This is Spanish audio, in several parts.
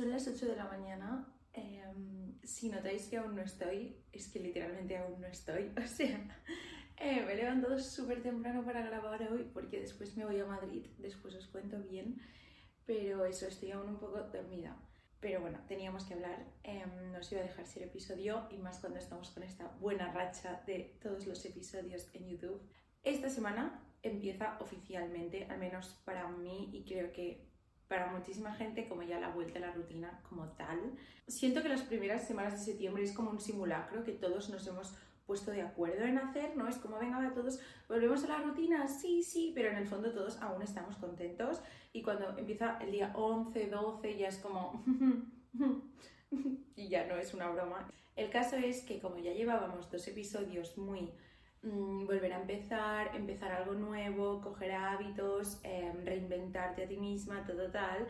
Son las 8 de la mañana. Em, si notáis que aún no estoy, es que literalmente aún no estoy. O sea, eh, me he levantado súper temprano para grabar hoy porque después me voy a Madrid. Después os cuento bien. Pero eso, estoy aún un poco dormida. Pero bueno, teníamos que hablar. Em, no os iba a dejar ser episodio y más cuando estamos con esta buena racha de todos los episodios en YouTube. Esta semana empieza oficialmente, al menos para mí y creo que para muchísima gente como ya la vuelta a la rutina como tal. Siento que las primeras semanas de septiembre es como un simulacro que todos nos hemos puesto de acuerdo en hacer, ¿no? Es como, venga, va, todos volvemos a la rutina, sí, sí, pero en el fondo todos aún estamos contentos y cuando empieza el día 11, 12 ya es como... y ya no es una broma. El caso es que como ya llevábamos dos episodios muy Mm, volver a empezar, empezar algo nuevo, coger hábitos, em, reinventarte a ti misma, todo tal.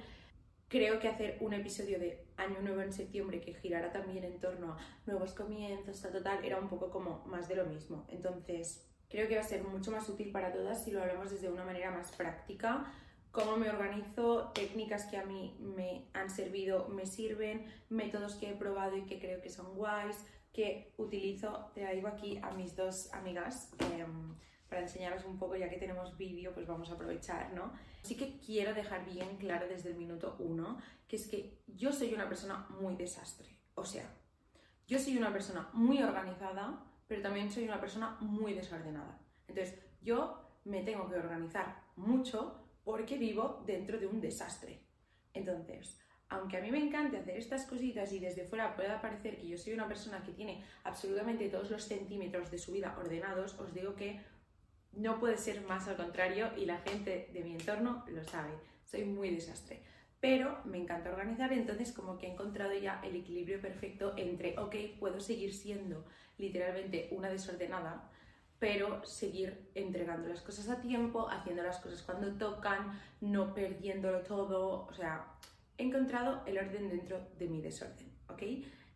Creo que hacer un episodio de Año Nuevo en septiembre que girara también en torno a nuevos comienzos, tal, tal, era un poco como más de lo mismo. Entonces, creo que va a ser mucho más útil para todas si lo hablamos desde una manera más práctica. Cómo me organizo, técnicas que a mí me han servido, me sirven, métodos que he probado y que creo que son guays, que utilizo, traigo aquí a mis dos amigas em, para enseñaros un poco, ya que tenemos vídeo, pues vamos a aprovechar, ¿no? Así que quiero dejar bien claro desde el minuto uno que es que yo soy una persona muy desastre. O sea, yo soy una persona muy organizada, pero también soy una persona muy desordenada. Entonces, yo me tengo que organizar mucho porque vivo dentro de un desastre. Entonces, aunque a mí me encante hacer estas cositas y desde fuera pueda parecer que yo soy una persona que tiene absolutamente todos los centímetros de su vida ordenados, os digo que no puede ser más al contrario y la gente de mi entorno lo sabe. Soy muy desastre. Pero me encanta organizar, entonces como que he encontrado ya el equilibrio perfecto entre, ok, puedo seguir siendo literalmente una desordenada, pero seguir entregando las cosas a tiempo, haciendo las cosas cuando tocan, no perdiéndolo todo, o sea, he encontrado el orden dentro de mi desorden, ¿ok?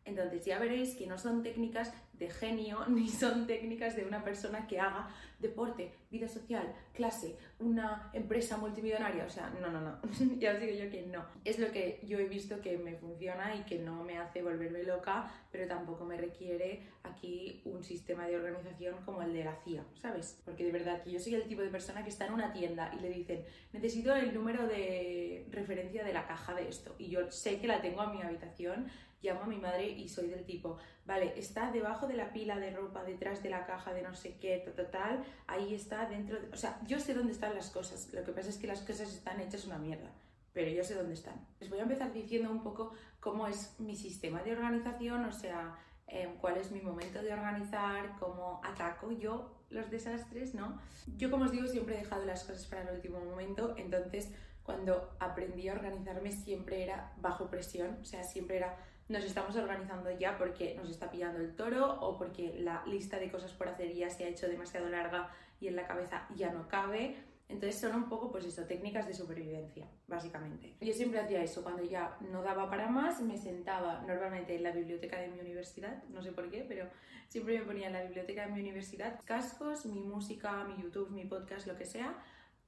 Entonces ya veréis que no son técnicas de genio ni son técnicas de una persona que haga deporte, vida social, clase, una empresa multimillonaria. O sea, no, no, no. ya os digo yo que no. Es lo que yo he visto que me funciona y que no me hace volverme loca, pero tampoco me requiere aquí un sistema de organización como el de la CIA, ¿sabes? Porque de verdad que yo soy el tipo de persona que está en una tienda y le dicen, necesito el número de referencia de la caja de esto. Y yo sé que la tengo en mi habitación llamo a mi madre y soy del tipo, vale, está debajo de la pila de ropa, detrás de la caja de no sé qué, tal, tal, ahí está dentro, o sea, yo sé dónde están las cosas, lo que pasa es que las cosas están hechas una mierda, pero yo sé dónde están. Les voy a empezar diciendo un poco cómo es mi sistema de organización, o sea, em, cuál es mi momento de organizar, cómo ataco yo los desastres, ¿no? Yo, como os digo, siempre he dejado las cosas para el último momento, entonces cuando aprendí a organizarme siempre era bajo presión, o sea, siempre era nos estamos organizando ya porque nos está pillando el toro o porque la lista de cosas por hacer ya se ha hecho demasiado larga y en la cabeza ya no cabe. Entonces son un poco, pues eso, técnicas de supervivencia, básicamente. Yo siempre hacía eso, cuando ya no daba para más, me sentaba normalmente en la biblioteca de mi universidad, no sé por qué, pero siempre me ponía en la biblioteca de mi universidad, cascos, mi música, mi YouTube, mi podcast, lo que sea,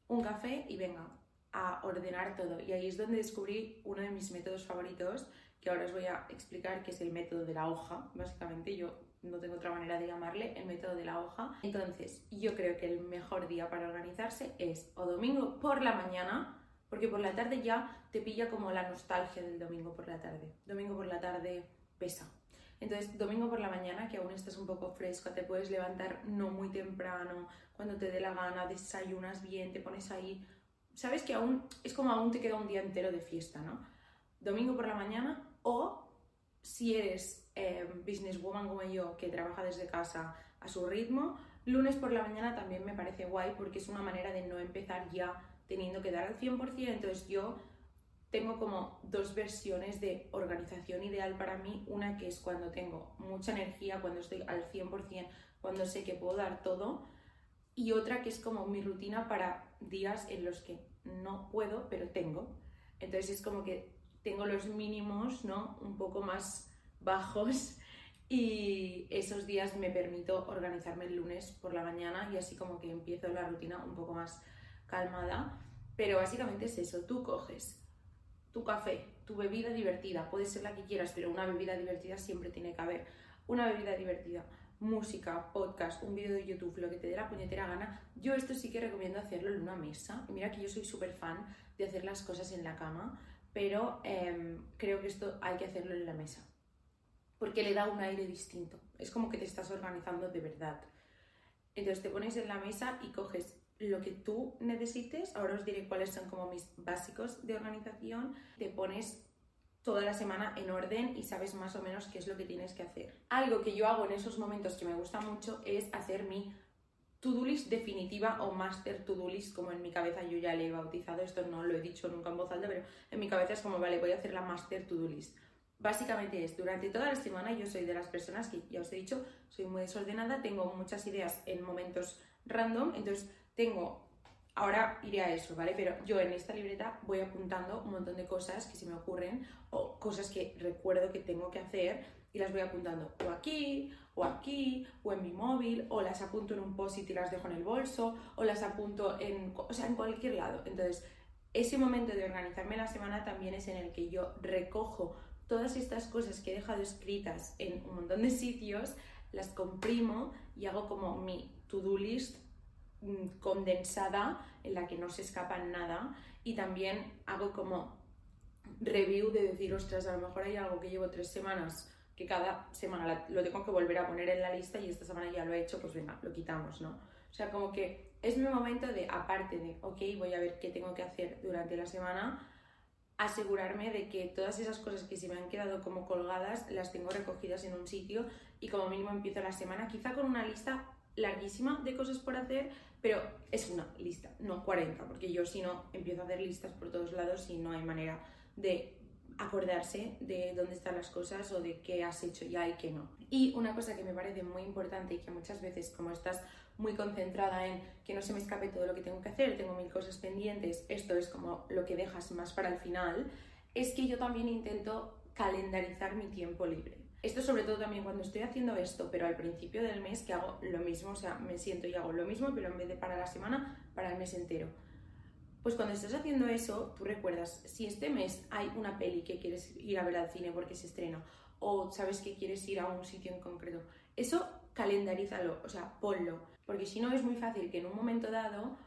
un café y venga, a ordenar todo. Y ahí es donde descubrí uno de mis métodos favoritos, que ahora os voy a explicar, que es el método de la hoja. Básicamente yo no tengo otra manera de llamarle, el método de la hoja. Entonces, yo creo que el mejor día para organizarse es o domingo por la mañana, porque por la tarde ya te pilla como la nostalgia del domingo por la tarde. Domingo por la tarde pesa. Entonces, domingo por la mañana, que aún estás un poco fresco, te puedes levantar no muy temprano, cuando te dé la gana, desayunas bien, te pones ahí. Sabes que aún es como aún te queda un día entero de fiesta, ¿no? Domingo por la mañana o si eres eh, businesswoman como yo, que trabaja desde casa a su ritmo, lunes por la mañana también me parece guay porque es una manera de no empezar ya teniendo que dar al 100%. Entonces yo tengo como dos versiones de organización ideal para mí. Una que es cuando tengo mucha energía, cuando estoy al 100%, cuando sé que puedo dar todo. Y otra que es como mi rutina para días en los que no puedo, pero tengo. Entonces es como que tengo los mínimos, ¿no? Un poco más bajos y esos días me permito organizarme el lunes por la mañana y así como que empiezo la rutina un poco más calmada. Pero básicamente es eso, tú coges tu café, tu bebida divertida, puede ser la que quieras, pero una bebida divertida siempre tiene que haber. Una bebida divertida, música, podcast, un vídeo de YouTube, lo que te dé la puñetera gana. Yo esto sí que recomiendo hacerlo en una mesa. Mira que yo soy súper fan de hacer las cosas en la cama, pero em, creo que esto hay que hacerlo en la mesa, porque le da un aire distinto, es como que te estás organizando de verdad. Entonces te pones en la mesa y coges lo que tú necesites, ahora os diré cuáles son como mis básicos de organización, te pones toda la semana en orden y sabes más o menos qué es lo que tienes que hacer. Algo que yo hago en esos momentos que me gusta mucho es hacer mi to-do list definitiva o master to-do list, como en mi cabeza yo ya le he bautizado, esto no lo he dicho nunca en voz alta, pero en mi cabeza es como, vale, voy a hacer la master to-do list. Básicamente es, durante toda la semana yo soy de las personas que, ya os he dicho, soy muy desordenada, tengo muchas ideas en momentos random, entonces tengo, ahora iré a eso, ¿vale? Pero yo en esta libreta voy apuntando un montón de cosas que se me ocurren o cosas que recuerdo que tengo que hacer y las voy apuntando o aquí, o aquí, o en mi móvil, o las apunto en un post y las dejo en el bolso, o las apunto en, o sea, en cualquier lado. Entonces, ese momento de organizarme la semana también es en el que yo recojo todas estas cosas que he dejado escritas en un montón de sitios, las comprimo y hago como mi to-do list mm, condensada en la que no se escapa nada y también hago como review de decir, ostras, a lo mejor hay algo que llevo tres semanas que cada semana lo tengo que volver a poner en la lista y esta semana ya lo he hecho, pues venga, lo quitamos, ¿no? O sea, como que es mi momento de, aparte de, ok, voy a ver qué tengo que hacer durante la semana, asegurarme de que todas esas cosas que se me han quedado como colgadas las tengo recogidas en un sitio y como mínimo empiezo la semana quizá con una lista larguísima de cosas por hacer, pero es una lista, no 40, porque yo si no empiezo a hacer listas por todos lados y no hay manera de acordarse de dónde están las cosas o de qué has hecho ya y qué no. Y una cosa que me parece muy importante y que muchas veces como estás muy concentrada en que no se me escape todo lo que tengo que hacer, tengo mil cosas pendientes, esto es como lo que dejas más para el final, es que yo también intento calendarizar mi tiempo libre. Esto sobre todo también cuando estoy haciendo esto, pero al principio del mes que hago lo mismo, o sea, me siento y hago lo mismo, pero en vez de para la semana, para el mes entero pues cuando estás haciendo eso, tú recuerdas, si este mes hay una peli que quieres ir a ver al cine porque se estrena, o sabes que quieres ir a un sitio en concreto, eso calendarízalo, o sea, ponlo, porque si no es muy fácil que en un momento dado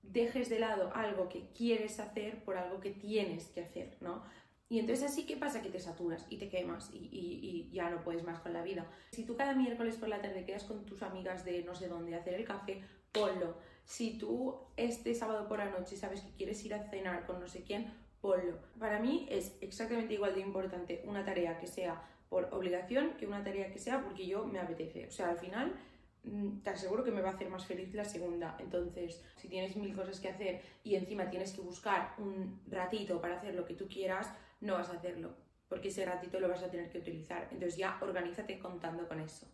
dejes de lado algo que quieres hacer por algo que tienes que hacer, ¿no? Y entonces así, ¿qué pasa? Que te saturas y te quemas y, y, ya no puedes más con la vida. Si tú cada miércoles por la tarde quedas con tus amigas de no sé dónde hacer el café, ponlo. Si tú este sábado por la noche sabes que quieres ir a cenar con no sé quién, ponlo. Para mí es exactamente igual de importante una tarea que sea por obligación que una tarea que sea porque yo me apetece. O sea, al final mm, te aseguro que me va a hacer más feliz la segunda. Entonces, si tienes mil cosas que hacer y encima tienes que buscar un ratito para hacer lo que tú quieras, no vas a hacerlo, porque ese ratito lo vas a tener que utilizar. Entonces ya organízate contando con eso.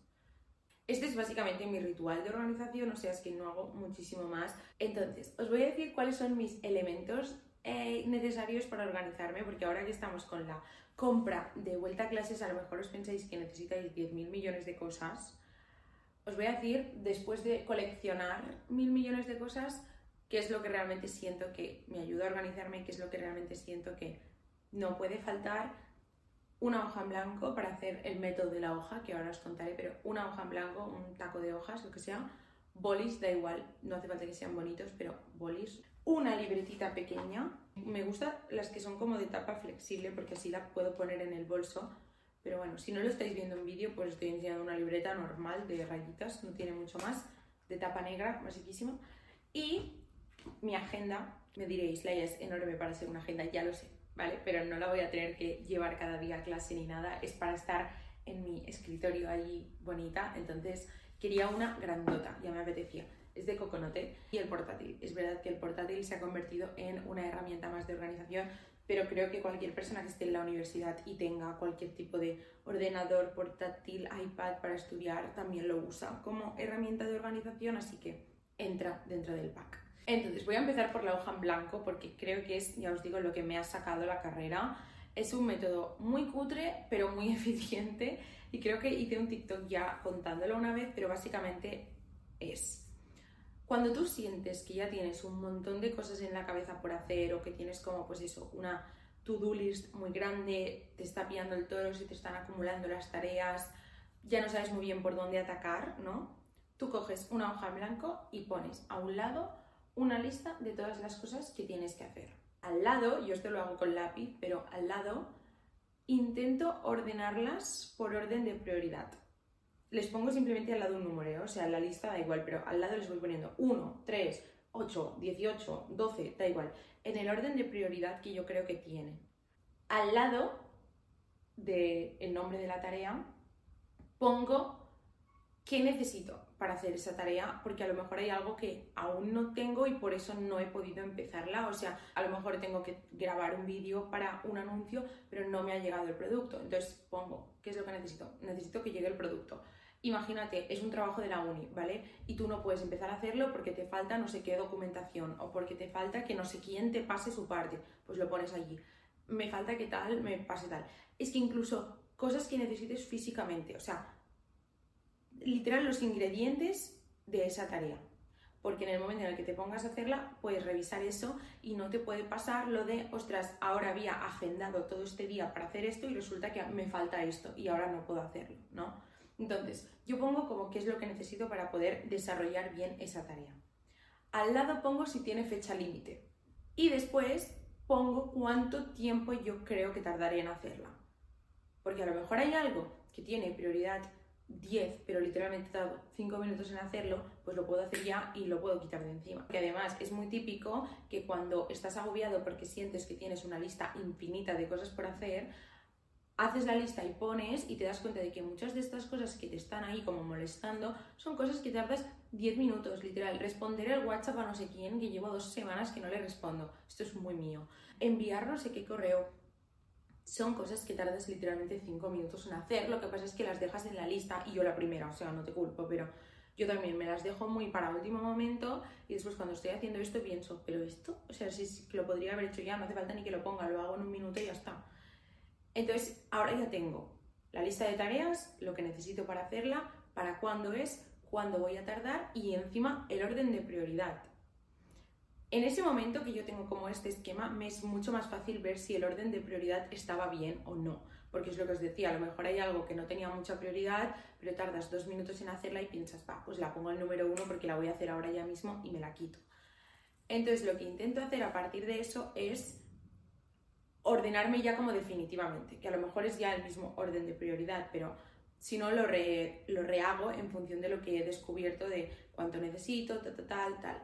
Este es básicamente mi ritual de organización, o sea, es que no hago muchísimo más. Entonces, os voy a decir cuáles son mis elementos eh, necesarios para organizarme, porque ahora que estamos con la compra de vuelta a clases, a lo mejor os pensáis que necesitáis 10.000 millones de cosas. Os voy a decir, después de coleccionar mil millones de cosas, qué es lo que realmente siento que me ayuda a organizarme, qué es lo que realmente siento que no puede faltar una hoja en blanco para hacer el método de la hoja, que ahora os contaré, pero una hoja en blanco, un taco de hojas, lo que sea, bolis, da igual, no hace falta que sean bonitos, pero bolis. Una libretita pequeña, me gustan las que son como de tapa flexible porque así la puedo poner en el bolso, pero bueno, si no lo estáis viendo en vídeo, pues estoy enseñando una libreta normal de rayitas, no tiene mucho más, de tapa negra, basiquísimo. Y mi agenda, me diréis, la es enorme para ser una agenda, ya lo sé, ¿vale? Pero no la voy a tener que llevar cada día a clase ni nada, es para estar en mi escritorio allí bonita, entonces quería una grandota, ya me apetecía. Es de coconote y el portátil. Es verdad que el portátil se ha convertido en una herramienta más de organización, pero creo que cualquier persona que esté en la universidad y tenga cualquier tipo de ordenador, portátil, iPad para estudiar, también lo usa como herramienta de organización, así que entra dentro del pack. Entonces voy a empezar por la hoja en blanco porque creo que es, ya os digo, lo que me ha sacado la carrera. Es un método muy cutre, pero muy eficiente y creo que hice un TikTok ya contándolo una vez, pero básicamente es... Cuando tú sientes que ya tienes un montón de cosas en la cabeza por hacer o que tienes como pues eso, una to-do list muy grande, te está pillando el toro, se te están acumulando las tareas, ya no sabes muy bien por dónde atacar, ¿no? Tú coges una hoja en blanco y pones a un lado una lista de todas las cosas que tienes que hacer. Al lado, yo esto lo hago con lápiz, pero al lado intento ordenarlas por orden de prioridad. Les pongo simplemente al lado un número, ¿eh? o sea, la lista da igual, pero al lado les voy poniendo 1, 3, 8, 18, 12, da igual, en el orden de prioridad que yo creo que tiene. Al lado del nombre de la tarea pongo qué necesito para hacer esa tarea, porque a lo mejor hay algo que aún no tengo y por eso no he podido empezarla. O sea, a lo mejor tengo que grabar un vídeo para un anuncio, pero no me ha llegado el producto. Entonces pongo, ¿qué es lo que necesito? Necesito que llegue el producto. Imagínate, es un trabajo de la uni, ¿vale? Y tú no puedes empezar a hacerlo porque te falta no sé qué documentación o porque te falta que no sé quién te pase su parte. Pues lo pones allí. Me falta que tal, me pase tal. Es que incluso cosas que necesites físicamente, o sea, literal los ingredientes de esa tarea. Porque en el momento en el que te pongas a hacerla, puedes revisar eso y no te puede pasar lo de, ostras, ahora había agendado todo este día para hacer esto y resulta que me falta esto y ahora no puedo hacerlo, ¿no? Entonces, yo pongo como qué es lo que necesito para poder desarrollar bien esa tarea. Al lado pongo si tiene fecha límite. Y después pongo cuánto tiempo yo creo que tardaré en hacerla. Porque a lo mejor hay algo que tiene prioridad 10, pero literalmente he dado 5 minutos en hacerlo, pues lo puedo hacer ya y lo puedo quitar de encima. Que además es muy típico que cuando estás agobiado porque sientes que tienes una lista infinita de cosas por hacer, haces la lista y pones y te das cuenta de que muchas de estas cosas que te están ahí como molestando son cosas que tardas 10 minutos, literal. Responder el WhatsApp a no sé quién que llevo dos semanas que no le respondo. Esto es muy mío. Enviar no sé qué correo son cosas que tardas literalmente 5 minutos en hacer, lo que pasa es que las dejas en la lista y yo la primera, o sea, no te culpo, pero yo también me las dejo muy para último momento y después cuando estoy haciendo esto pienso, pero esto, o sea, si, lo podría haber hecho ya, no hace falta ni que lo ponga, lo hago en un minuto y ya está. Entonces, ahora ya tengo la lista de tareas, lo que necesito para hacerla, para cuándo es, cuándo voy a tardar y encima el orden de prioridad. En ese momento que yo tengo como este esquema, me es mucho más fácil ver si el orden de prioridad estaba bien o no. Porque es lo que os decía, a lo mejor hay algo que no tenía mucha prioridad, pero tardas dos minutos en hacerla y piensas, va, pues la pongo al número uno porque la voy a hacer ahora ya mismo y me la quito. Entonces lo que intento hacer a partir de eso es ordenarme ya como definitivamente, que a lo mejor es ya el mismo orden de prioridad, pero si no lo, rehago en función de lo que he descubierto de cuánto necesito, tal, tal, tal, tal.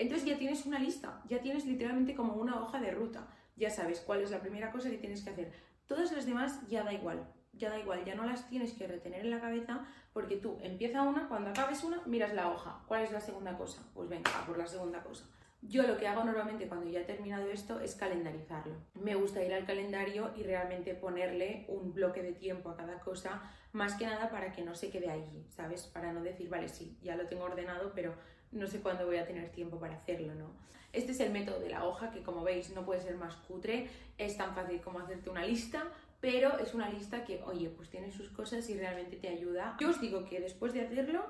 Entonces ya tienes una lista, ya tienes literalmente como una hoja de ruta, ya sabes cuál es la primera cosa que tienes que hacer. Todas las demás ya da igual, ya da igual, ya no las tienes que retener en la cabeza porque tú empieza una, cuando acabes una, miras la hoja. ¿Cuál es la segunda cosa? Pues venga, a por la segunda cosa. Yo lo que hago normalmente cuando ya he terminado esto es calendarizarlo. Me gusta ir al calendario y realmente ponerle un bloque de tiempo a cada cosa, más que nada para que no se quede allí, ¿sabes? Para no decir, vale, sí, ya lo tengo ordenado, pero no sé cuándo voy a tener tiempo para hacerlo, ¿no? Este es el método de la hoja, que como veis no puede ser más cutre, es tan fácil como hacerte una lista, pero es una lista que, oye, pues tiene sus cosas y realmente te ayuda. Yo os digo que después de hacerlo,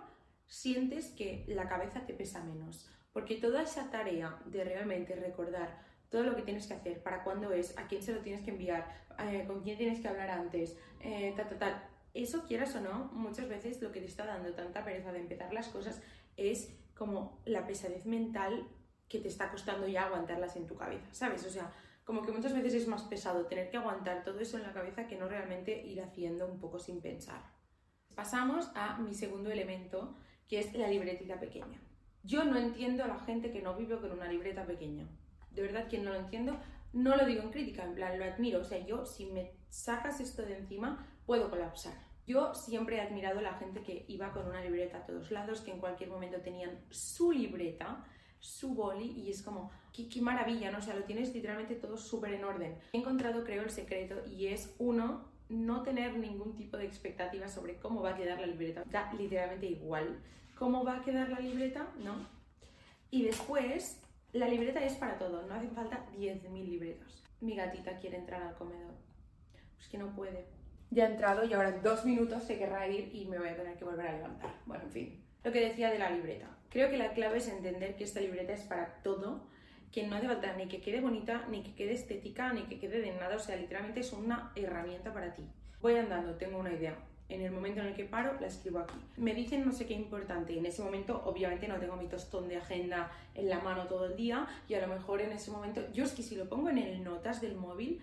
sientes que la cabeza te pesa menos, porque toda esa tarea de realmente recordar todo lo que tienes que hacer, para cuándo es, a quién se lo tienes que enviar, eh, con quién tienes que hablar antes, eh, tal, tal, tal. Eso, quieras o no, muchas veces lo que te está dando tanta pereza de empezar las cosas es como la pesadez mental que te está costando ya aguantarlas en tu cabeza, ¿sabes? O sea, como que muchas veces es más pesado tener que aguantar todo eso en la cabeza que no realmente ir haciendo un poco sin pensar. Pasamos a mi segundo elemento, que es la libretita pequeña. Yo no entiendo a la gente que no vive con una libreta pequeña. De verdad que no lo entiendo. No lo digo en crítica, en plan, lo admiro. O sea, yo si me sacas esto de encima, puedo colapsar. Yo siempre he admirado a la gente que iba con una libreta a todos lados, que en cualquier momento tenían su libreta, su boli, y es como, qué, maravilla, ¿no? O sea, lo tienes literalmente todo súper en orden. He encontrado, creo, el secreto y es uno, no tener ningún tipo de expectativa sobre cómo va a quedar la libreta. Da literalmente igual cómo va a quedar la libreta, ¿no? Y después, la libreta es para todo, no hacen falta 10.000 libretas. Mi gatita quiere entrar al comedor. Pues que no puede. Ya ha entrado y ahora dos minutos se querrá ir y me voy a tener que volver a levantar. Bueno, en fin. Lo que decía de la libreta. Creo que la clave es entender que esta libreta es para todo, que no hace falta ni que quede bonita, ni que quede estética, ni que quede de nada. O sea, literalmente es una herramienta para ti. Voy andando, tengo una idea en el momento en el que paro, la escribo aquí. Me dicen no sé qué importante en ese momento obviamente no tengo mi tostón de agenda en la mano todo el día y a lo mejor en ese momento, yo es que si lo pongo en el notas del móvil,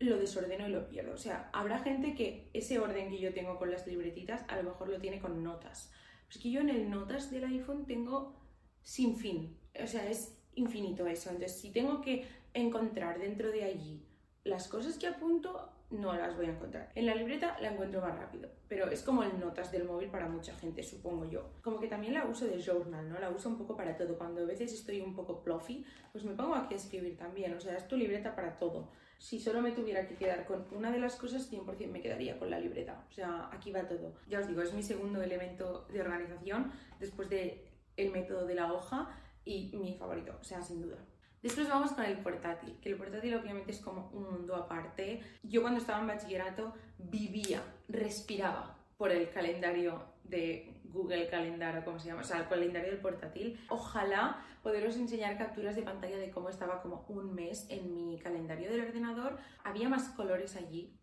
lo desordeno y lo pierdo. O sea, habrá gente que ese orden que yo tengo con las libretitas a lo mejor lo tiene con notas. Es que yo en el notas del iPhone tengo sin fin. O sea, es infinito eso. Entonces, si tengo que encontrar dentro de allí las cosas que apunto, no las voy a encontrar. En la libreta la encuentro más rápido, pero es como el notas del móvil para mucha gente, supongo yo. Como que también la uso de journal, ¿no? La uso un poco para todo. Cuando a veces estoy un poco fluffy, pues me pongo aquí a escribir también. O sea, es tu libreta para todo. Si solo me tuviera que quedar con una de las cosas, 100% me quedaría con la libreta. O sea, aquí va todo. Ya os digo, es mi segundo elemento de organización después del el método de la hoja y mi favorito, o sea, sin duda. Después vamos con el portátil, que el portátil obviamente es como un mundo aparte. Yo cuando estaba en bachillerato vivía, respiraba por el calendario de Google Calendar o como se llama, o sea, el calendario del portátil. Ojalá poderos enseñar capturas de pantalla de cómo estaba como un mes en mi calendario del ordenador. Había más colores allí.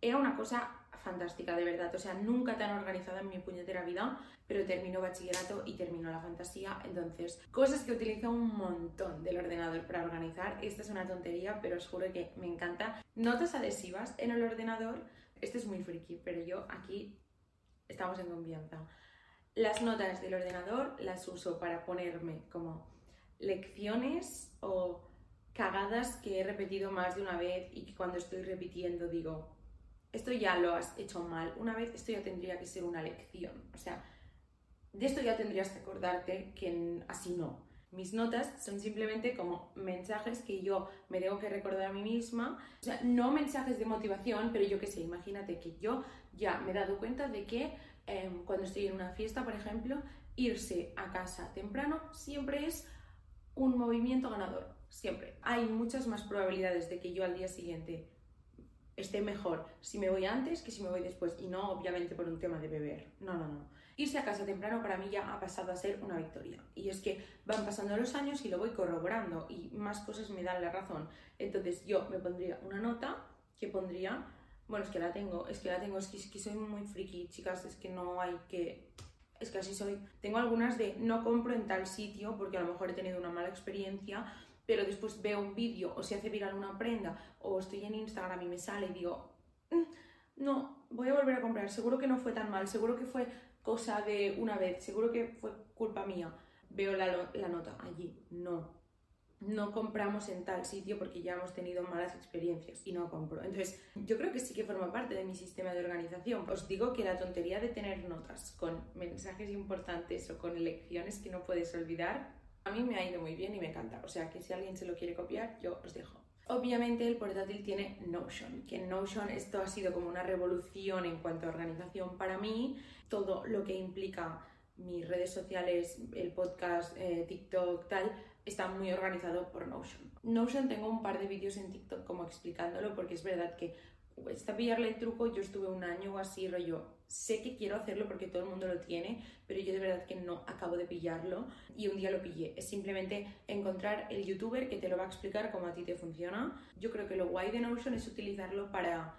Era una cosa fantástica, de verdad. O sea, nunca tan organizada en mi puñetera vida, pero terminó bachillerato y terminó la fantasía. Entonces, cosas que utilizo un montón del ordenador para organizar. Esta es una tontería, pero os juro que me encanta. Notas adhesivas en el ordenador. Este es muy friki, pero yo aquí estamos en confianza. Las notas del ordenador las uso para ponerme como lecciones o cagadas que he repetido más de una vez y que cuando estoy repitiendo digo, esto ya lo has hecho mal una vez, esto ya tendría que ser una lección. O sea, de esto ya tendrías que acordarte que así no. Mis notas son simplemente como mensajes que yo me tengo que recordar a mí misma. O sea, no mensajes de motivación, pero yo qué sé, imagínate que yo ya me he dado cuenta de que em, cuando estoy en una fiesta, por ejemplo, irse a casa temprano siempre es un movimiento ganador. Siempre. Hay muchas más probabilidades de que yo al día siguiente esté mejor si me voy antes que si me voy después. Y no, obviamente, por un tema de beber. No, no, no. Irse a casa temprano para mí ya ha pasado a ser una victoria. Y es que van pasando los años y lo voy corroborando y más cosas me dan la razón. Entonces yo me pondría una nota que pondría, bueno, es que la tengo, es que la tengo, es que, soy muy friki, chicas, es que no hay que... Es que así soy. Tengo algunas de no compro en tal sitio porque a lo mejor he tenido una mala experiencia pero después veo un vídeo o se hace viral una prenda o estoy en Instagram y me sale y digo, mm, no, voy a volver a comprar, seguro que no fue tan mal, seguro que fue cosa de una vez, seguro que fue culpa mía. Veo la nota allí, no, no compramos en tal sitio porque ya hemos tenido malas experiencias y no compro. Entonces, yo creo que sí que forma parte de mi sistema de organización. Os digo que la tontería de tener notas con mensajes importantes o con lecciones que no puedes olvidar a mí me ha ido muy bien y me encanta, o sea que si alguien se lo quiere copiar, yo os dejo. Obviamente el portátil tiene Notion, que en Notion esto ha sido como una revolución en cuanto a organización para mí, todo lo que implica mis redes sociales, el podcast, eh, TikTok, tal, está muy organizado por Notion. Notion tengo un par de vídeos en TikTok como explicándolo porque es verdad que está pillarle el truco, yo estuve un año o así, rollo, sé que quiero hacerlo porque todo el mundo lo tiene, pero yo de verdad que no acabo de pillarlo y un día lo pillé. Es simplemente encontrar el youtuber que te lo va a explicar cómo a ti te funciona. Yo creo que lo guay de Notion es utilizarlo para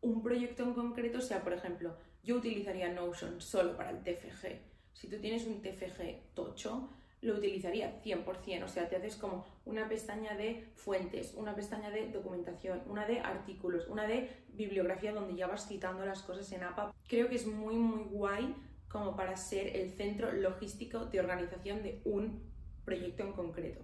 un proyecto en concreto, o sea, por ejemplo, yo utilizaría Notion solo para el TFG. Si tú tienes un TFG tocho, lo utilizaría 100%, o sea, te haces como una pestaña de fuentes, una pestaña de documentación, una de artículos, una de bibliografía donde ya vas citando las cosas en APA. Creo que es muy, muy guay como para ser el centro logístico de organización de un proyecto en concreto.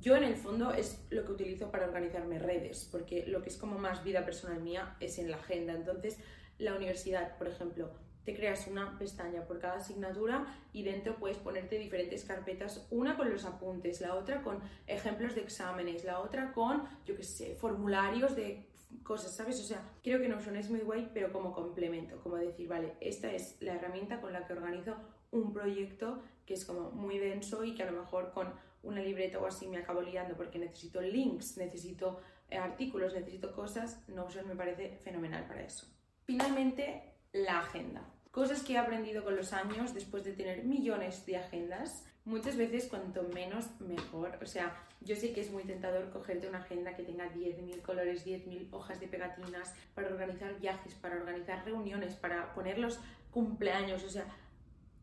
Yo en el fondo es lo que utilizo para organizarme redes, porque lo que es como más vida personal mía es en la agenda. Entonces, la universidad, por ejemplo, te creas una pestaña por cada asignatura y dentro puedes ponerte diferentes carpetas, una con los apuntes, la otra con ejemplos de exámenes, la otra con, yo qué sé, formularios de cosas, ¿sabes? O sea, creo que Notion es muy guay, pero como complemento, como decir, vale, esta es la herramienta con la que organizo un proyecto que es como muy denso y que a lo mejor con una libreta o así me acabo liando porque necesito links, necesito eh, artículos, necesito cosas, Notion me parece fenomenal para eso. Finalmente, la agenda. Cosas que he aprendido con los años después de tener millones de agendas. Muchas veces cuanto menos mejor. O sea, yo sé que es muy tentador cogerte una agenda que tenga 10.000 colores, 10.000 hojas de pegatinas para organizar viajes, para organizar reuniones, para poner los cumpleaños. O sea,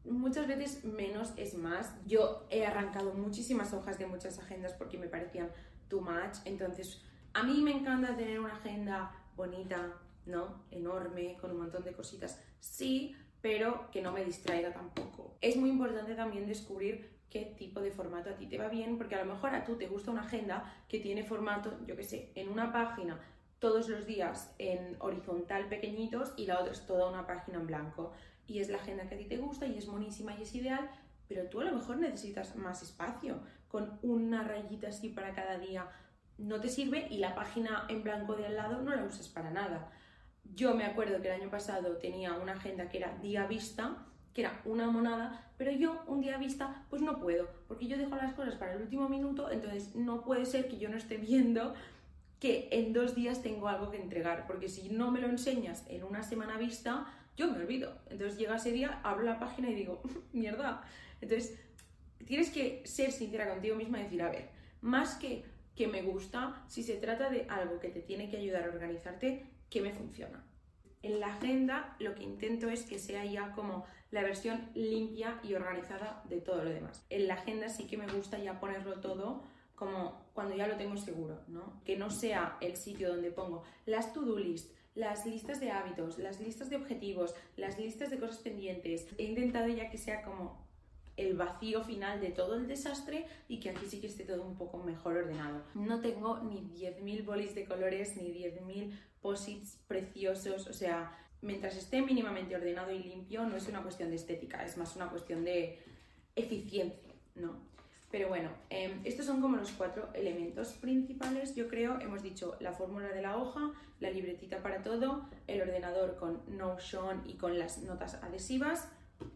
muchas veces menos es más. Yo he arrancado muchísimas hojas de muchas agendas porque me parecían too much. Entonces, a mí me encanta tener una agenda bonita, ¿no? Enorme, con un montón de cositas. Sí, pero que no me distraiga tampoco. Es muy importante también descubrir qué tipo de formato a ti te va bien, porque a lo mejor a tú te gusta una agenda que tiene formato, yo qué sé, en una página todos los días en horizontal pequeñitos y la otra es toda una página en blanco. Y es la agenda que a ti te gusta y es monísima y es ideal, pero tú a lo mejor necesitas más espacio, con una rayita así para cada día no te sirve y la página en blanco de al lado no la usas para nada. Yo me acuerdo que el año pasado tenía una agenda que era día vista, que era una monada, pero yo un día vista pues no puedo, porque yo dejo las cosas para el último minuto, entonces no puede ser que yo no esté viendo que en dos días tengo algo que entregar, porque si no me lo enseñas en una semana vista, yo me olvido. Entonces llega ese día, abro la página y digo, mierda. Entonces tienes que ser sincera contigo misma y decir, a ver, más que que me gusta, si se trata de algo que te tiene que ayudar a organizarte, que me funciona. En la agenda lo que intento es que sea ya como la versión limpia y organizada de todo lo demás. En la agenda sí que me gusta ya ponerlo todo como cuando ya lo tengo seguro, ¿no? Que no sea el sitio donde pongo las to-do list, las listas de hábitos, las listas de objetivos, las listas de cosas pendientes. He intentado ya que sea como el vacío final de todo el desastre y que aquí sí que esté todo un poco mejor ordenado. No tengo ni 10.000 bolis de colores ni 10.000 posits preciosos, o sea, mientras esté mínimamente ordenado y limpio no es una cuestión de estética, es más una cuestión de eficiencia, ¿no? Pero bueno, em, estos son como los cuatro elementos principales, yo creo. Hemos dicho la fórmula de la hoja, la libretita para todo, el ordenador con Notion y con las notas adhesivas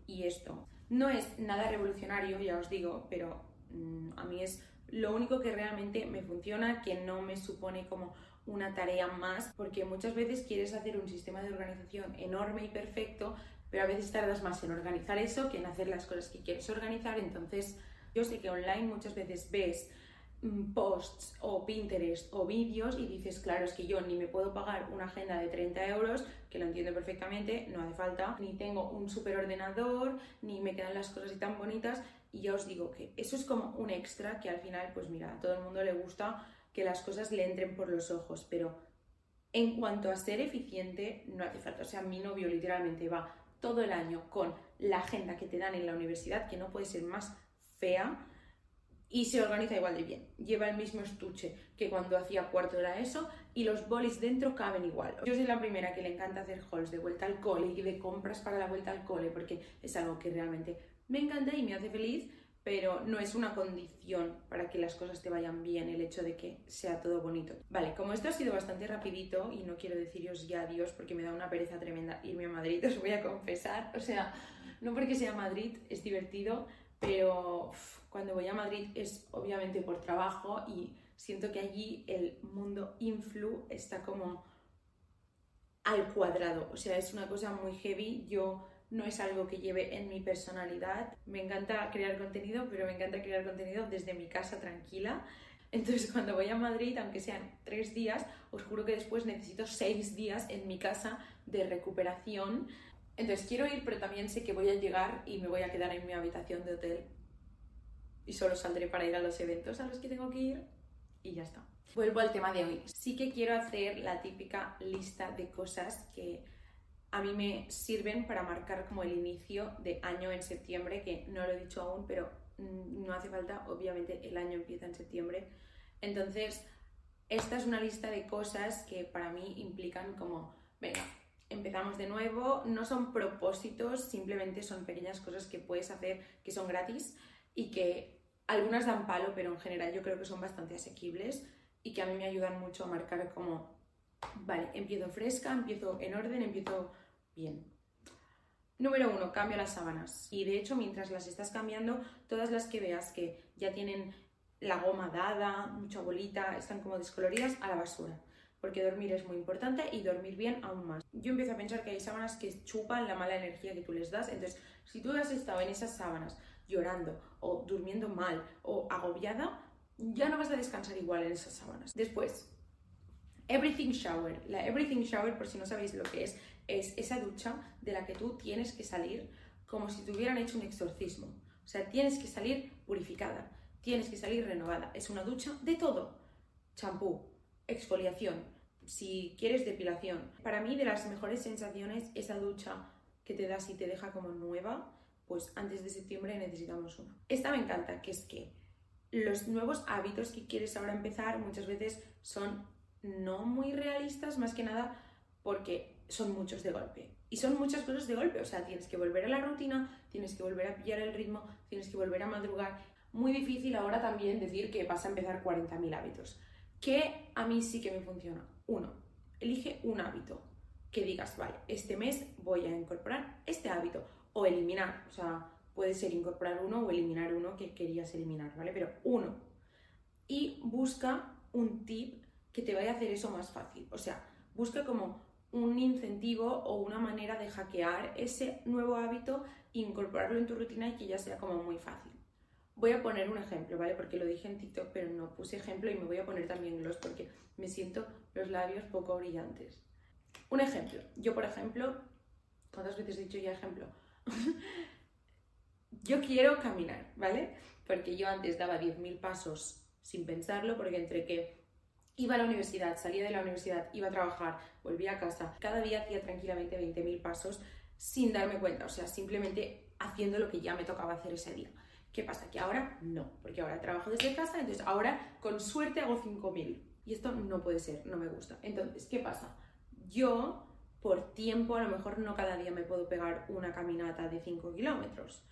y esto. No es nada revolucionario, ya os digo, pero mm, a mí es lo único que realmente me funciona, que no me supone como una tarea más, porque muchas veces quieres hacer un sistema de organización enorme y perfecto, pero a veces tardas más en organizar eso que en hacer las cosas que quieres organizar. Entonces, yo sé que online muchas veces ves posts o Pinterest o vídeos y dices, claro, es que yo ni me puedo pagar una agenda de 30 euros, que lo entiendo perfectamente, no hace falta, ni tengo un super ordenador, ni me quedan las cosas tan bonitas. Y ya os digo que eso es como un extra que al final, pues mira, a todo el mundo le gusta que las cosas le entren por los ojos, pero en cuanto a ser eficiente, no hace falta. O sea, mi novio literalmente va todo el año con la agenda que te dan en la universidad, que no puede ser más fea, y se organiza igual de bien. Lleva el mismo estuche que cuando hacía cuarto era eso y los bolis dentro caben igual. Yo soy la primera que le encanta hacer hauls de vuelta al cole y de compras para la vuelta al cole porque es algo que realmente me encanta y me hace feliz, pero no es una condición para que las cosas te vayan bien el hecho de que sea todo bonito. Vale, como esto ha sido bastante rapidito y no quiero deciros ya adiós porque me da una pereza tremenda irme a Madrid, os voy a confesar, o sea, no porque sea Madrid, es divertido, pero cuando voy a Madrid es obviamente por trabajo y siento que allí el mundo influ está como al cuadrado. O sea, es una cosa muy heavy. Yo no es algo que lleve en mi personalidad. Me encanta crear contenido, pero me encanta crear contenido desde mi casa tranquila. Entonces, cuando voy a Madrid, aunque sean tres días, os juro que después necesito seis días en mi casa de recuperación. Entonces, quiero ir, pero también sé que voy a llegar y me voy a quedar en mi habitación de hotel. Y solo saldré para ir a los eventos a los que tengo que ir. Y ya está. Vuelvo al tema de hoy. Sí que quiero hacer la típica lista de cosas que a mí me sirven para marcar como el inicio de año en septiembre, que no lo he dicho aún, pero mm, no hace falta, obviamente el año empieza en septiembre. Entonces, esta es una lista de cosas que para mí implican como, venga, empezamos de nuevo, no son propósitos, simplemente son pequeñas cosas que puedes hacer que son gratis y que algunas dan palo, pero en general yo creo que son bastante asequibles y que a mí me ayudan mucho a marcar como, vale, empiezo fresca, empiezo en orden, empiezo bien. Número uno, cambio las sábanas. Y de hecho, mientras las estás cambiando, todas las que veas que ya tienen la goma dada, mucha bolita, están como descoloridas, a la basura. Porque dormir es muy importante y dormir bien aún más. Yo empiezo a pensar que hay sábanas que chupan la mala energía que tú les das. Entonces, si tú has estado en esas sábanas llorando o durmiendo mal o agobiada, ya no vas a descansar igual en esas sábanas. Después, Everything Shower. La Everything Shower, por si no sabéis lo que es, es esa ducha de la que tú tienes que salir como si te hubieran hecho un exorcismo. O sea, tienes que salir purificada, tienes que salir renovada. Es una ducha de todo. Champú, exfoliación, si quieres depilación. Para mí de las mejores sensaciones esa ducha que te das y te deja como nueva, pues antes de septiembre necesitamos una. Esta me encanta, que es que los nuevos hábitos que quieres ahora empezar muchas veces son no muy realistas, más que nada porque son muchos de golpe. Y son muchas cosas de golpe, o sea, tienes que volver a la rutina, tienes que volver a pillar el ritmo, tienes que volver a madrugar. Muy difícil ahora también decir que vas a empezar 40.000 hábitos. Que a mí sí que me funciona. Uno, elige un hábito que digas, vale, este mes voy a incorporar este hábito o eliminar, o sea, puede ser incorporar uno o eliminar uno que querías eliminar, ¿vale? Pero uno. Y busca un tip que te vaya a hacer eso más fácil. O sea, busca como un incentivo o una manera de hackear ese nuevo hábito incorporarlo en tu rutina y que ya sea como muy fácil. Voy a poner un ejemplo, ¿vale? Porque lo dije en TikTok, pero no puse ejemplo y me voy a poner también gloss porque me siento los labios poco brillantes. Un ejemplo. Yo, por ejemplo, ¿cuántas veces he dicho ya ejemplo? yo quiero caminar, ¿vale? Porque yo antes daba 10.000 pasos sin pensarlo, porque entre que Iba a la universidad, salía de la universidad, iba a trabajar, volvía a casa. Cada día hacía tranquilamente 20.000 pasos sin darme cuenta, o sea, simplemente haciendo lo que ya me tocaba hacer ese día. ¿Qué pasa? Que ahora no, porque ahora trabajo desde casa, entonces ahora con suerte hago 5.000. Y esto no puede ser, no me gusta. Entonces, ¿qué pasa? Yo, por tiempo, a lo mejor no cada día me puedo pegar una caminata de 5 kilómetros.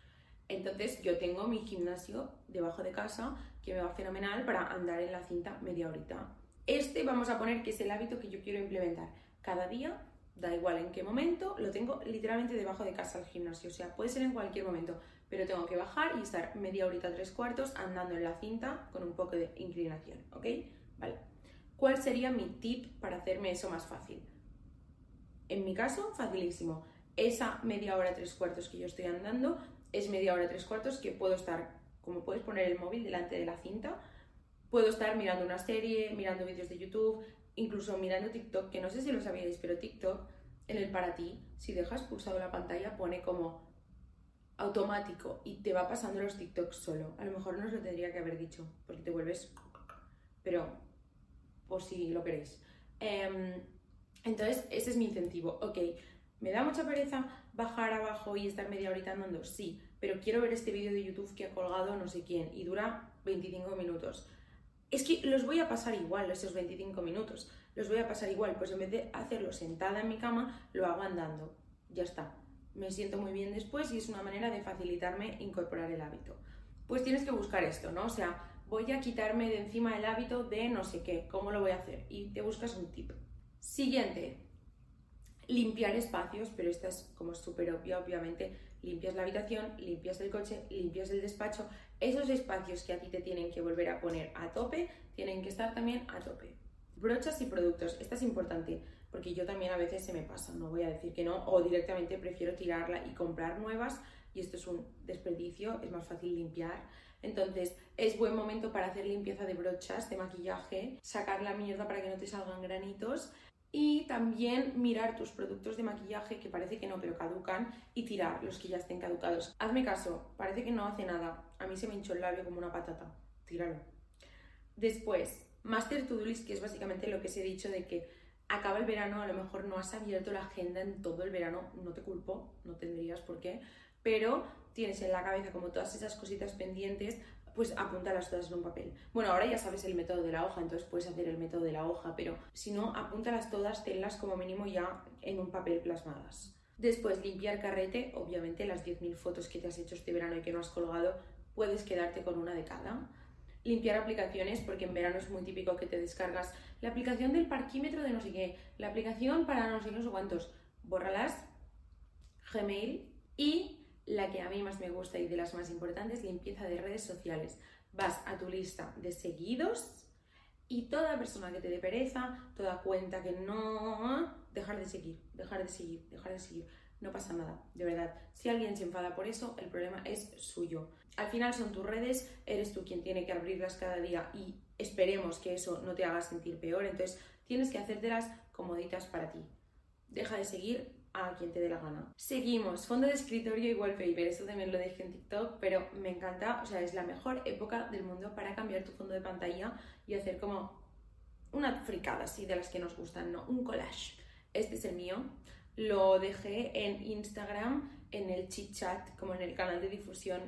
Entonces, yo tengo mi gimnasio debajo de casa que me va fenomenal para andar en la cinta media horita este vamos a poner que es el hábito que yo quiero implementar. Cada día, da igual en qué momento, lo tengo literalmente debajo de casa al gimnasio. O sea, puede ser en cualquier momento, pero tengo que bajar y estar media horita, tres cuartos, andando en la cinta con un poco de inclinación, ¿ok? Vale. ¿Cuál sería mi tip para hacerme eso más fácil? En mi caso, facilísimo. Esa media hora, tres cuartos que yo estoy andando es media hora, tres cuartos que puedo estar, como puedes poner el móvil delante de la cinta, Puedo estar mirando una serie, mirando vídeos de YouTube, incluso mirando TikTok, que no sé si lo sabíais, pero TikTok, en el para ti, si dejas pulsado la pantalla, pone como automático y te va pasando los TikToks solo. A lo mejor no os lo tendría que haber dicho, porque te vuelves... Pero, por si lo queréis. Em, entonces, ese es mi incentivo. Ok, ¿me da mucha pereza bajar abajo y estar media horita andando? Sí, pero quiero ver este vídeo de YouTube que ha colgado no sé quién y dura 25 minutos es que los voy a pasar igual, esos 25 minutos, los voy a pasar igual, pues en vez de hacerlo sentada en mi cama, lo hago andando, ya está. Me siento muy bien después y es una manera de facilitarme incorporar el hábito. Pues tienes que buscar esto, ¿no? O sea, voy a quitarme de encima el hábito de no sé qué, ¿cómo lo voy a hacer? Y te buscas un tip. Siguiente, limpiar espacios, pero esta es como súper obvia, obviamente, limpias la habitación, limpias el coche, limpias el despacho, esos espacios que a ti te tienen que volver a poner a tope, tienen que estar también a tope. Brochas y productos, esta es importante porque yo también a veces se me pasa, no voy a decir que no, o directamente prefiero tirarla y comprar nuevas y esto es un desperdicio, es más fácil limpiar. Entonces es buen momento para hacer limpieza de brochas, de maquillaje, sacar la mierda para que no te salgan granitos y también mirar tus productos de maquillaje que parece que no, pero caducan y tirar los que ya estén caducados. Hazme caso, parece que no hace nada. A mí se me hinchó el labio como una patata. Tíralo. Después, Master To List, que es básicamente lo que os he dicho de que acaba el verano, a lo mejor no has abierto la agenda en todo el verano, no te culpo, no tendrías por qué, pero tienes en la cabeza como todas esas cositas pendientes, pues apúntalas todas en un papel. Bueno, ahora ya sabes el método de la hoja, entonces puedes hacer el método de la hoja, pero si no, apúntalas todas, tenlas como mínimo ya en un papel plasmadas. Después, limpiar carrete, obviamente las 10.000 fotos que te has hecho este verano y que no has colgado, puedes quedarte con una de cada limpiar aplicaciones, porque en verano es muy típico que te descargas la aplicación del parquímetro de no sé qué, la aplicación para no sé no sé cuántos, bórralas, Gmail y la que a mí más me gusta y de las más importantes, limpieza de redes sociales. Vas a tu lista de seguidos y toda persona que te dé pereza, toda cuenta que no, dejar de seguir, dejar de seguir, dejar de seguir no pasa nada, de verdad. Si alguien se enfada por eso, el problema es suyo. Al final son tus redes, eres tú quien tiene que abrirlas cada día y esperemos que eso no te haga sentir peor, entonces tienes que hacértelas comoditas para ti. Deja de seguir a quien te dé la gana. Seguimos, fondo de escritorio y wallpaper, eso también lo dejé en TikTok, pero me encanta, o sea, es la mejor época del mundo para cambiar tu fondo de pantalla y hacer como una fricada así de las que nos gustan, ¿no? Un collage. Este es el mío, lo dejé en Instagram, en el chit chat, como en el canal de difusión,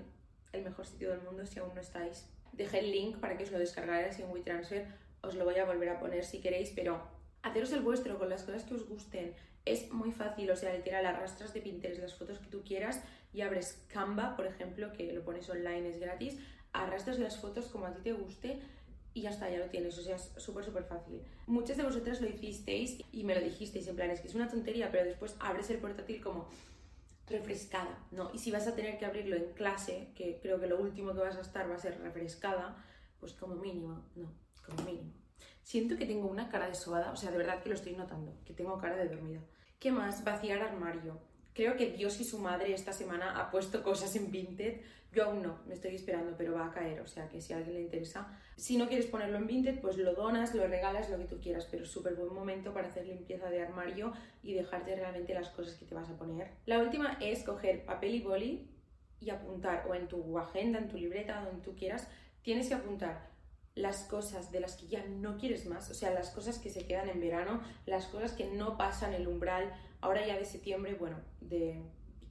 el mejor sitio del mundo si aún no estáis. Dejé el link para que os lo descargarais en WeTransfer, os lo voy a volver a poner si queréis, pero haceros el vuestro con las cosas que os gusten. Es muy fácil, o sea, literal, arrastras de Pinterest las fotos que tú quieras y abres Canva, por ejemplo, que lo pones online, es gratis, arrastras las fotos como a ti te guste y ya está, ya lo tienes, o sea, es súper, súper fácil. Muchas de vosotras lo hicisteis y me lo dijisteis, en plan, es que es una tontería, pero después abres el portátil como refrescada, ¿no? Y si vas a tener que abrirlo en clase, que creo que lo último que vas a estar va a ser refrescada, pues como mínimo, no, como mínimo. Siento que tengo una cara de sobada, o sea, de verdad que lo estoy notando, que tengo cara de dormida. ¿Qué más? Vaciar armario. Creo que Dios y su madre esta semana ha puesto cosas en Vinted. Yo aún no, me estoy esperando, pero va a caer. O sea que si a alguien le interesa, si no quieres ponerlo en Vinted, pues lo donas, lo regalas, lo que tú quieras. Pero súper buen momento para hacer limpieza de armario y dejarte realmente las cosas que te vas a poner. La última es coger papel y boli y apuntar, o en tu agenda, en tu libreta, donde tú quieras, tienes que apuntar las cosas de las que ya no quieres más, o sea, las cosas que se quedan en verano, las cosas que no pasan el umbral, ahora ya de septiembre, bueno, de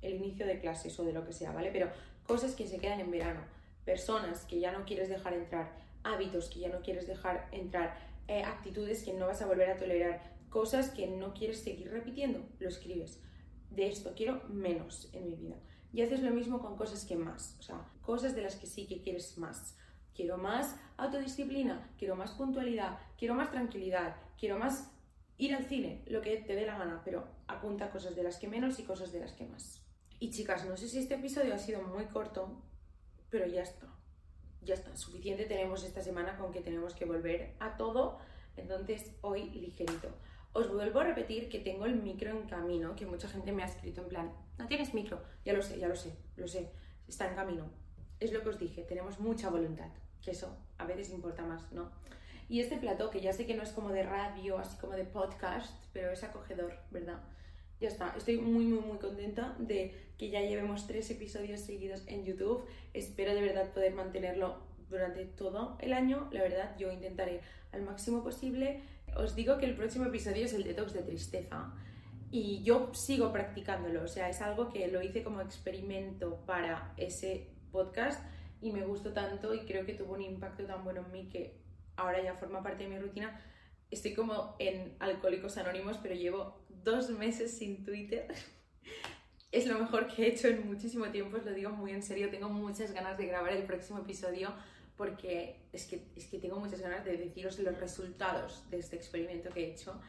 el inicio de clases o de lo que sea, ¿vale? Pero cosas que se quedan en verano, personas que ya no quieres dejar entrar, hábitos que ya no quieres dejar entrar, eh, actitudes que no vas a volver a tolerar, cosas que no quieres seguir repitiendo, lo escribes. De esto quiero menos en mi vida. Y haces lo mismo con cosas que más, o sea, cosas de las que sí que quieres más Quiero más autodisciplina, quiero más puntualidad, quiero más tranquilidad, quiero más ir al cine, lo que te dé la gana, pero apunta cosas de las que menos y cosas de las que más. Y chicas, no sé si este episodio ha sido muy corto, pero ya está. Ya está, suficiente tenemos esta semana con que tenemos que volver a todo, entonces hoy ligerito. Os vuelvo a repetir que tengo el micro en camino, que mucha gente me ha escrito en plan, no tienes micro, ya lo sé, ya lo sé, lo sé, está en camino. Es lo que os dije, tenemos mucha voluntad que eso a veces importa más, ¿no? Y este plato, que ya sé que no es como de radio, así como de podcast, pero es acogedor, ¿verdad? Ya está, estoy muy, muy, muy contenta de que ya llevemos tres episodios seguidos en YouTube. Espero de verdad poder mantenerlo durante todo el año. La verdad, yo intentaré al máximo posible. Os digo que el próximo episodio es el detox de tristeza y yo sigo practicándolo. O sea, es algo que lo hice como experimento para ese podcast y me gustó tanto y creo que tuvo un impacto tan bueno en mí que ahora ya forma parte de mi rutina. Estoy como en Alcohólicos Anónimos, pero llevo dos meses sin Twitter. es lo mejor que he hecho en muchísimo tiempo, os lo digo muy en serio. Tengo muchas ganas de grabar el próximo episodio porque es que, es que tengo muchas ganas de deciros los resultados de este experimento que he hecho.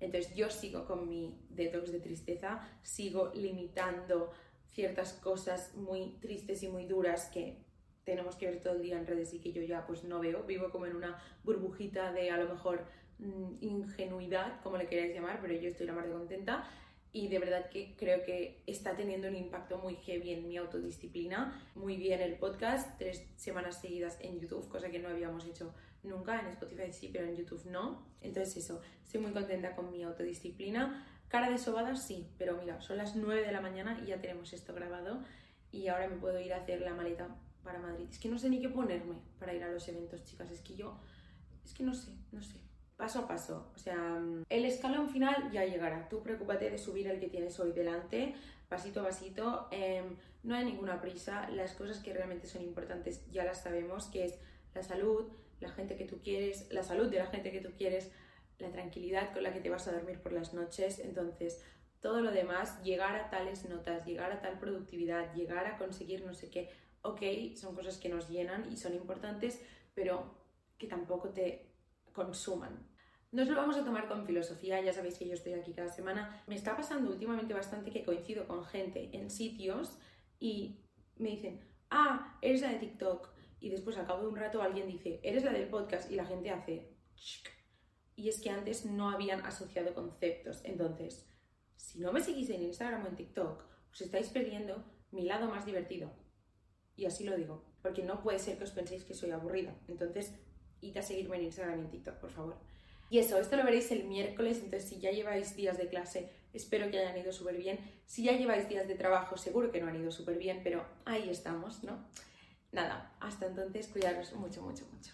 Entonces yo sigo con mi detox de tristeza, sigo limitando ciertas cosas muy tristes y muy duras que tenemos que ver todo el día en redes y que yo ya pues no veo, vivo como en una burbujita de a lo mejor mm, ingenuidad, como le queráis llamar, pero yo estoy la más de contenta y de verdad que creo que está teniendo un impacto muy heavy en mi autodisciplina. Muy bien el podcast, tres semanas seguidas en YouTube, cosa que no habíamos hecho nunca, en Spotify sí, pero en YouTube no. Entonces eso, estoy muy contenta con mi autodisciplina. Cara de sobada sí, pero mira, son las 9 de la mañana y ya tenemos esto grabado y ahora me puedo ir a hacer la maleta para Madrid. Es que no sé ni qué ponerme para ir a los eventos, chicas. Es que yo, es que no sé, no sé paso a paso. O sea, el escalón final ya llegará. Tú preocúpate de subir el que tienes hoy delante, pasito a pasito. Em, no hay ninguna prisa. Las cosas que realmente son importantes ya las sabemos, que es la salud, la gente que tú quieres, la salud de la gente que tú quieres, la tranquilidad con la que te vas a dormir por las noches. Entonces, todo lo demás, llegar a tales notas, llegar a tal productividad, llegar a conseguir no sé qué, ok, son cosas que nos llenan y son importantes, pero que tampoco te consuman. Nos lo vamos a tomar con filosofía, ya sabéis que yo estoy aquí cada semana. Me está pasando últimamente bastante que coincido con gente en sitios y me dicen, ah, eres la de TikTok. Y después al cabo de un rato alguien dice, eres la del podcast y la gente hace... Y es que antes no habían asociado conceptos. Entonces, si no me seguís en Instagram o en TikTok, os estáis perdiendo mi lado más divertido. Y así lo digo, porque no puede ser que os penséis que soy aburrida. Entonces, id a seguirme en Instagram y en TikTok, por favor. Y eso, esto lo veréis el miércoles, entonces si ya lleváis días de clase, espero que hayan ido súper bien. Si ya lleváis días de trabajo, seguro que no han ido súper bien, pero ahí estamos, ¿no? Nada, hasta entonces, cuidaros mucho, mucho, mucho.